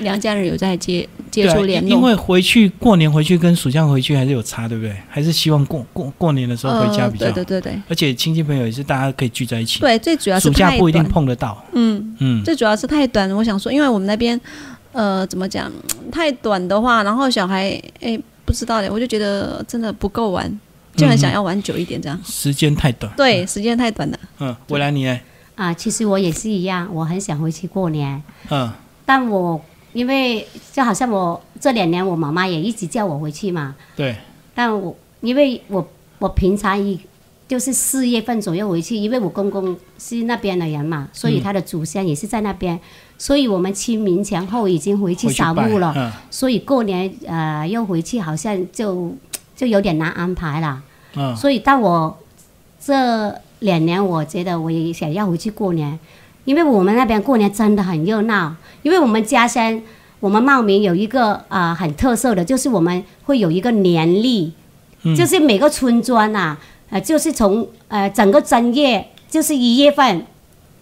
娘家人有在接接触联络，因为回去过年回去跟暑假回去还是有差，对不对？还是希望过过过年的时候回家比较。对对对对。而且亲戚朋友也是大家可以聚在一起。对，最主要是暑假不一定碰得到。嗯嗯。最主要是太短，我想说，因为我们那边呃怎么讲，太短的话，然后小孩哎不知道的，我就觉得真的不够玩，就很想要玩久一点这样。时间太短。对，时间太短了。嗯，未来你呢？啊，其实我也是一样，我很想回去过年。嗯。但我。因为就好像我这两年，我妈妈也一直叫我回去嘛。对。但我因为我我平常一就是四月份左右回去，因为我公公是那边的人嘛，所以他的祖先也是在那边，所以我们清明前后已经回去扫墓了。所以过年呃又回去，好像就就有点难安排了。嗯。所以到我这两年，我觉得我也想要回去过年。因为我们那边过年真的很热闹，因为我们家乡，我们茂名有一个啊很特色的，就是我们会有一个年历，就是每个村庄啊，呃，就是从呃整个正月，就是一月份，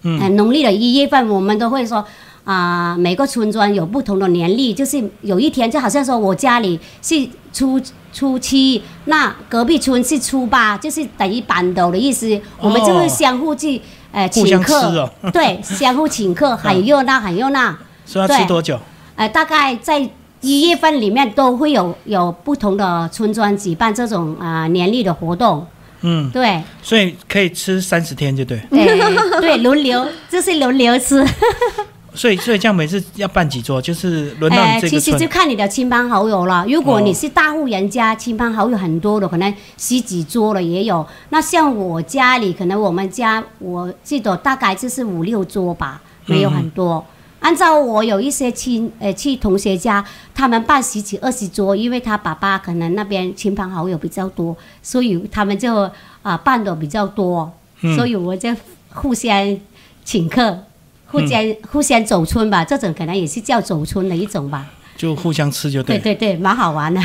嗯，农历的一月份，我们都会说啊，每个村庄有不同的年历，就是有一天就好像说我家里是初初七，那隔壁村是初八，就是等于板斗的意思，我们就会相互去。呃，请客，对，相互请客，很热闹，很热闹。说要吃多久？呃，大概在一月份里面都会有有不同的村庄举办这种啊年历的活动。嗯，对。所以可以吃三十天，就对。对，轮流，就是轮流吃。所以，所以这样每次要办几桌，就是轮到这个其实就看你的亲朋好友了。如果你是大户人家，亲朋好友很多的，可能十几桌了也有。那像我家里，可能我们家我记得大概就是五六桌吧，没有很多。按照我有一些亲呃去同学家，他们办十几二十桌，因为他爸爸可能那边亲朋好友比较多，所以他们就啊办的比较多。所以我就互相。请客，互相互相走村吧，这种可能也是叫走村的一种吧。就互相吃就对。对对对，蛮好玩的。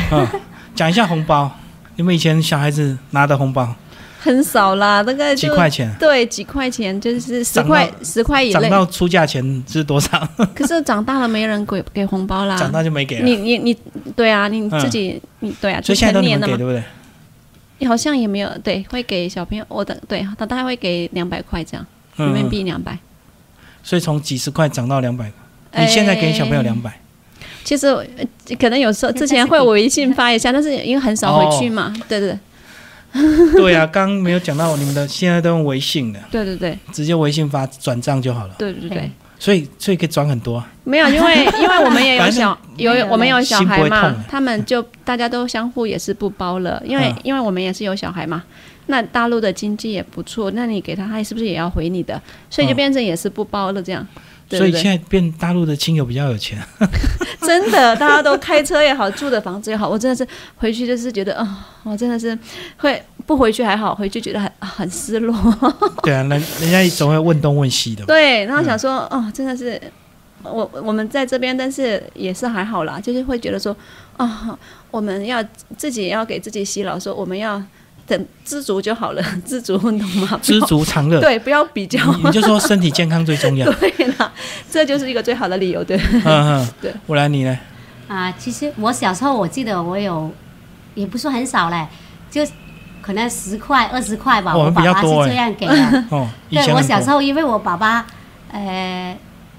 讲一下红包，你们以前小孩子拿的红包。很少啦，大概几块钱。对，几块钱就是十块，十块以内。涨到出价钱是多少？可是长大了没人给给红包啦。长大就没给了。你你你，对啊，你自己你对啊，所以现在都给对不对？好像也没有，对，会给小朋友，我的对，他大概会给两百块这样，人民币两百。所以从几十块涨到两百，你现在给小朋友两百。其实可能有时候之前会微信发一下，但是因为很少回去嘛，对对。对啊，刚没有讲到你们的，现在都用微信的。对对对，直接微信发转账就好了。对对对，所以所以可以转很多。没有，因为因为我们也有小 有我们有小孩嘛，他们就大家都相互也是不包了，因为因为我们也是有小孩嘛。那大陆的经济也不错，那你给他，他是不是也要回你的？所以就变成也是不包了这样。所以现在变大陆的亲友比较有钱，真的，大家都开车也好，住的房子也好，我真的是回去就是觉得啊，我真的是会不回去还好，回去觉得很很失落。对啊，人人家总会问东问西的。对，然后想说哦，真的是我我们在这边，但是也是还好啦，就是会觉得说啊，我们要自己要给自己洗脑，说我们要。等知足就好了，知足懂吗？知足常乐。对，不要比较。你就说身体健康最重要。对啦，这就是一个最好的理由，对。嗯嗯，对。我来，你呢？啊，其实我小时候我记得我有，也不是很少嘞，就可能十块、二十块吧。我爸爸是这样给的。哦。对我小时候，因为我爸爸呃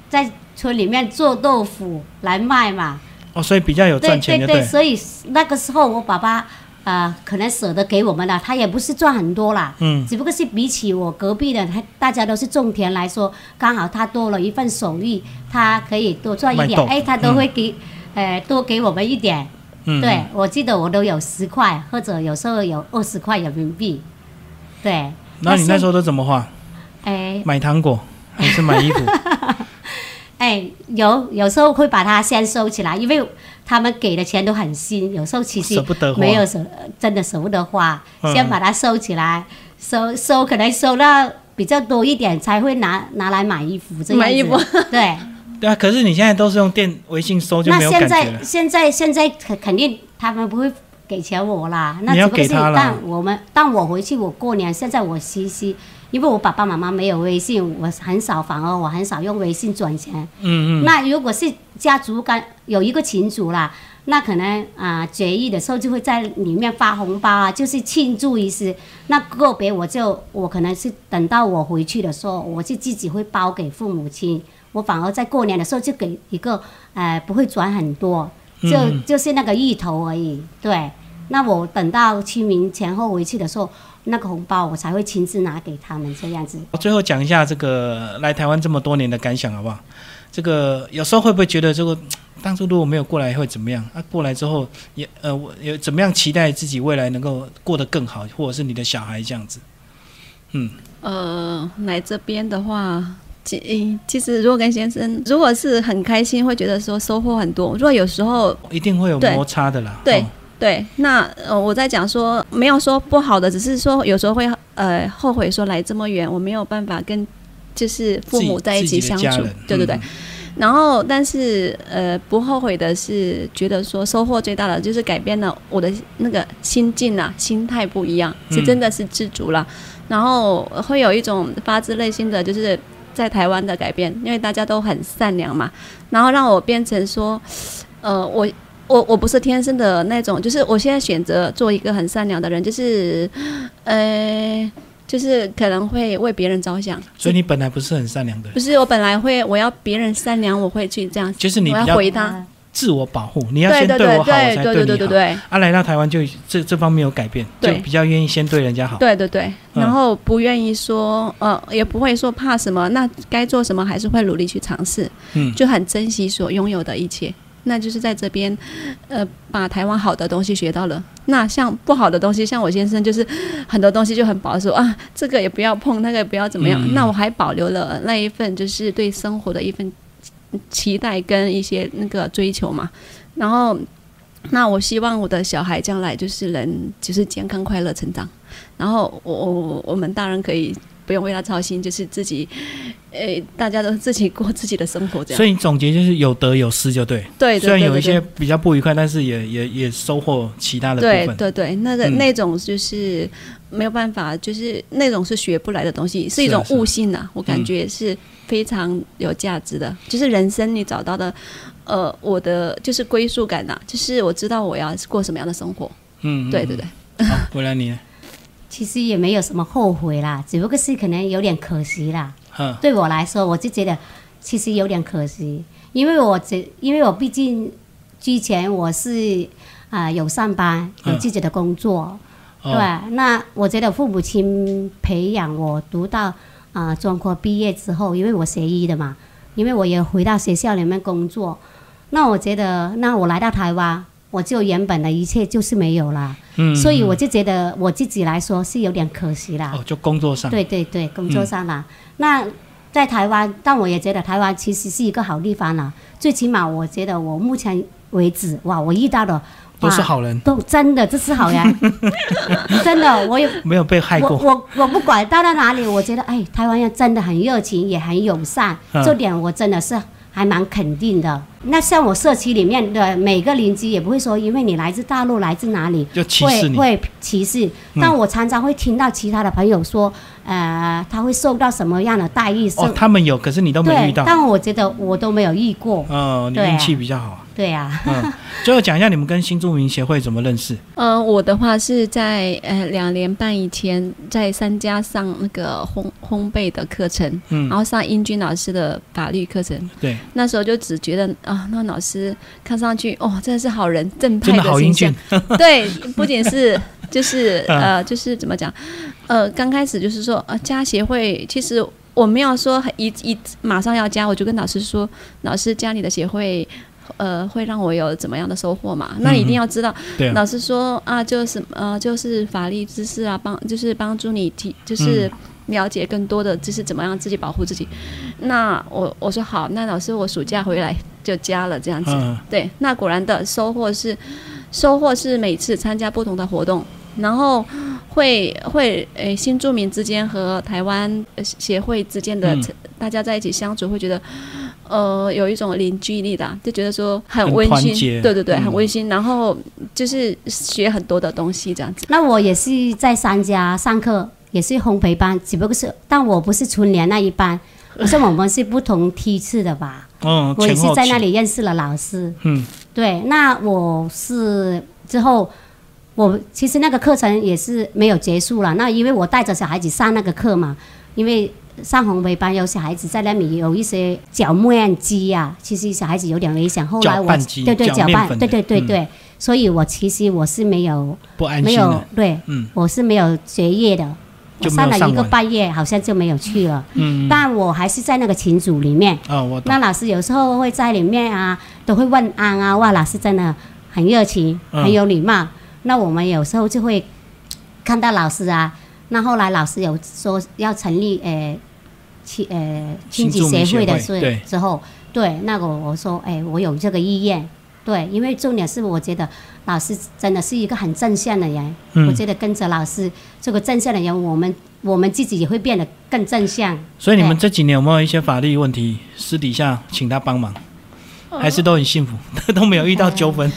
在村里面做豆腐来卖嘛。哦，所以比较有赚钱对对对，所以那个时候我爸爸。啊，可能舍得给我们了，他也不是赚很多啦，嗯，只不过是比起我隔壁的他，大家都是种田来说，刚好他多了一份手艺，他可以多赚一点，哎，他都会给，呃，多给我们一点，嗯，对我记得我都有十块，或者有时候有二十块人民币，对。那你那时候都怎么花？哎，买糖果还是买衣服？哎，有有时候会把它先收起来，因为他们给的钱都很新，有时候其实没有舍，真的舍不得花，先把它收起来，收收可能收到比较多一点，才会拿拿来买衣服这样子。买衣服，对。对啊，可是你现在都是用电微信收就没有感觉那现在现在现在肯肯定他们不会给钱我啦，那只不过是但我们但我回去我过年，现在我西西。因为我爸爸妈妈没有微信，我很少，反而我很少用微信转钱。嗯嗯。那如果是家族干有一个群主啦，那可能啊节日的时候就会在里面发红包啊，就是庆祝一些。那个别我就我可能是等到我回去的时候，我就自己会包给父母亲。我反而在过年的时候就给一个，呃，不会转很多，就就是那个芋头而已。对。那我等到清明前后回去的时候。那个红包我才会亲自拿给他们这样子。我最后讲一下这个来台湾这么多年的感想好不好？这个有时候会不会觉得这个当初如果没有过来会怎么样？啊，过来之后也呃，我有怎么样期待自己未来能够过得更好，或者是你的小孩这样子？嗯，呃，来这边的话，其其实如果跟先生如果是很开心，会觉得说收获很多。如果有时候一定会有摩擦的啦。对。对，那呃，我在讲说没有说不好的，只是说有时候会呃后悔说来这么远，我没有办法跟就是父母在一起相处，对对对。然后，但是呃不后悔的是，觉得说收获最大的就是改变了我的那个心境啊，心态不一样，是真的是知足了。然后会有一种发自内心的就是在台湾的改变，因为大家都很善良嘛，然后让我变成说，呃我。我我不是天生的那种，就是我现在选择做一个很善良的人，就是，呃，就是可能会为别人着想。所以你本来不是很善良的。不是，我本来会，我要别人善良，我会去这样。就是你要回他自我保护，你要先对我好，才对你好。啊，来到台湾就这这方面有改变，就比较愿意先对人家好。对对对，然后不愿意说，呃，也不会说怕什么，那该做什么还是会努力去尝试。嗯，就很珍惜所拥有的一切。那就是在这边，呃，把台湾好的东西学到了。那像不好的东西，像我先生就是很多东西就很保守啊，这个也不要碰，那个也不要怎么样。那我还保留了那一份就是对生活的一份期待跟一些那个追求嘛。然后，那我希望我的小孩将来就是能就是健康快乐成长。然后我我我们大人可以不用为他操心，就是自己，呃，大家都自己过自己的生活这样。所以你总结就是有得有失就对。对，虽然有一些比较不愉快，但是也也也收获其他的部分。对对对，那个那种就是没有办法，就是那种是学不来的东西，是一种悟性呐。我感觉是非常有价值的，就是人生你找到的，呃，我的就是归属感呐，就是我知道我要过什么样的生活。嗯，对对对。好，回来你。其实也没有什么后悔啦，只不过是可能有点可惜啦。对我来说，我就觉得其实有点可惜，因为我这因为我毕竟之前我是啊有上班，有自己的工作，对那我觉得父母亲培养我读到啊专科毕业之后，因为我学医的嘛，因为我也回到学校里面工作，那我觉得那我来到台湾。我就原本的一切就是没有了，嗯，所以我就觉得我自己来说是有点可惜啦。哦，就工作上。对对对，工作上啦。那在台湾，但我也觉得台湾其实是一个好地方了。最起码我觉得我目前为止，哇，我遇到的都是好人，都真的这是好人，真的我也没有被害过。我我不管到到哪里，我觉得哎，台湾人真的很热情，也很友善，这点我真的是。还蛮肯定的。那像我社区里面的每个邻居，也不会说因为你来自大陆，来自哪里，就歧视你，会歧视。但我常常会听到其他的朋友说，呃，他会受到什么样的待遇？哦，他们有，可是你都没遇到。但我觉得我都没有遇过。哦，你运气比较好。对呀，嗯，最后讲一下你们跟新住民协会怎么认识？嗯，我的话是在呃两年半以前在三家上那个烘烘焙的课程，嗯，然后上英军老师的法律课程，对，那时候就只觉得啊，那老师看上去哦，真的是好人，正派的形象，对，不仅是就是 呃就是怎么讲，呃，刚开始就是说呃加协会，其实我没有说一一马上要加，我就跟老师说，老师加你的协会。呃，会让我有怎么样的收获嘛？那一定要知道。老师说啊，就是呃，就是法律知识啊，帮就是帮助你提，就是了解更多的知识，怎么样自己保护自己。那我我说好，那老师我暑假回来就加了这样子。对，那果然的收获是，收获是每次参加不同的活动，然后会会诶新住民之间和台湾协会之间的大家在一起相处，会觉得。呃，有一种凝聚力的，就觉得说很温馨，对对对，很温馨。然后就是学很多的东西这样子。那我也是在三家上课，也是烘焙班，只不过是，但我不是春联那一班，我是我们是不同梯次的吧？嗯，我也是在那里认识了老师。嗯，对。那我是之后，我其实那个课程也是没有结束了。那因为我带着小孩子上那个课嘛，因为。上红梅班有小孩子在那里有一些搅面机呀，其实小孩子有点危险。后来我对对搅拌，对对对对，所以我其实我是没有不安没有对，我是没有学业的，我上了一个半月，好像就没有去了。嗯，但我还是在那个群组里面。哦，我那老师有时候会在里面啊，都会问安啊，哇，老师真的很热情，很有礼貌。那我们有时候就会看到老师啊。那后来老师有说要成立诶亲诶亲子协会的时之后，对那个我说诶我有这个意愿，对，因为重点是我觉得老师真的是一个很正向的人，我觉得跟着老师这个正向的人，我们我们自己也会变得更正向。所以你们这几年有没有一些法律问题私底下请他帮忙，还是都很幸福，都没有遇到纠纷？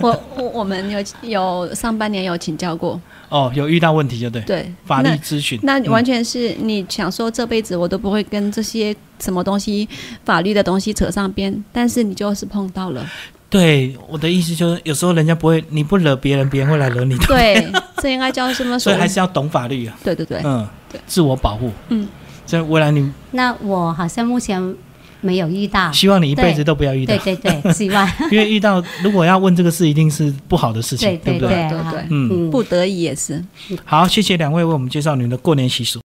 我我我们有有上半年有请教过。哦，有遇到问题就对，对法律咨询，那完全是你想说这辈子我都不会跟这些什么东西法律的东西扯上边，但是你就是碰到了。对，我的意思就是有时候人家不会，你不惹别人，别人会来惹你。对，这应该叫什么？所以还是要懂法律啊。对对对，嗯，对，自我保护。嗯，所以未来你那我好像目前。没有遇到，希望你一辈子都不要遇到。对对对，希望。因为遇到，如果要问这个事，一定是不好的事情，对不对？对对对，嗯，不得已也是。好，谢谢两位为我们介绍你们的过年习俗。